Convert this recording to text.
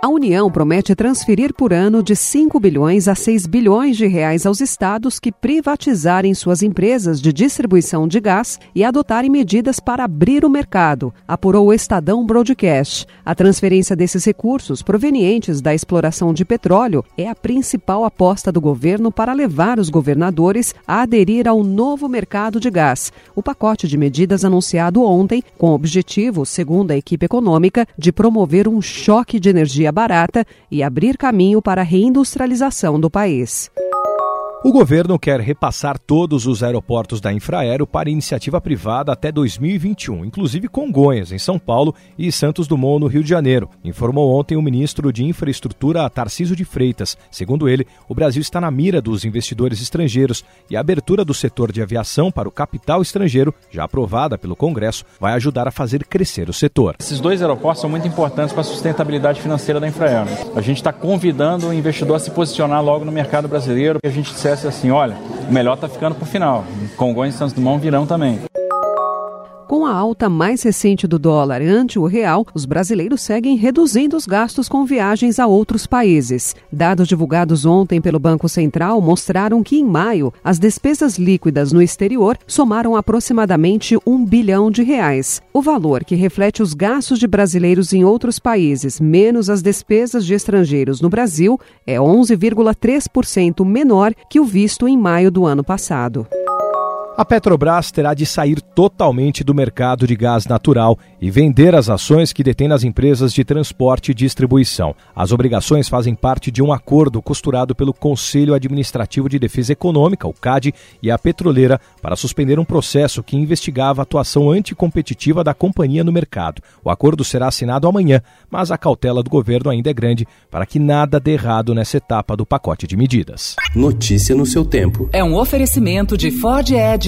A União promete transferir por ano de 5 bilhões a 6 bilhões de reais aos estados que privatizarem suas empresas de distribuição de gás e adotarem medidas para abrir o mercado, apurou o Estadão Broadcast. A transferência desses recursos provenientes da exploração de petróleo é a principal aposta do governo para levar os governadores a aderir ao novo mercado de gás. O pacote de medidas anunciado ontem, com o objetivo, segundo a equipe econômica, de promover um choque de energia barata e abrir caminho para a reindustrialização do país. O governo quer repassar todos os aeroportos da Infraero para iniciativa privada até 2021, inclusive Congonhas, em São Paulo, e Santos Dumont, no Rio de Janeiro, informou ontem o ministro de Infraestrutura Tarciso de Freitas. Segundo ele, o Brasil está na mira dos investidores estrangeiros e a abertura do setor de aviação para o capital estrangeiro, já aprovada pelo Congresso, vai ajudar a fazer crescer o setor. Esses dois aeroportos são muito importantes para a sustentabilidade financeira da Infraero. A gente está convidando o investidor a se posicionar logo no mercado brasileiro, a gente dissesse assim, olha, o melhor está ficando para o final. Congonhas e Santos Dumont virão também. Com a alta mais recente do dólar ante o real, os brasileiros seguem reduzindo os gastos com viagens a outros países. Dados divulgados ontem pelo Banco Central mostraram que, em maio, as despesas líquidas no exterior somaram aproximadamente um bilhão de reais. O valor, que reflete os gastos de brasileiros em outros países, menos as despesas de estrangeiros no Brasil, é 11,3% menor que o visto em maio do ano passado. A Petrobras terá de sair totalmente do mercado de gás natural e vender as ações que detém nas empresas de transporte e distribuição. As obrigações fazem parte de um acordo costurado pelo Conselho Administrativo de Defesa Econômica, o CAD, e a petroleira para suspender um processo que investigava a atuação anticompetitiva da companhia no mercado. O acordo será assinado amanhã, mas a cautela do governo ainda é grande para que nada dê errado nessa etapa do pacote de medidas. Notícia no seu tempo. É um oferecimento de Ford Edge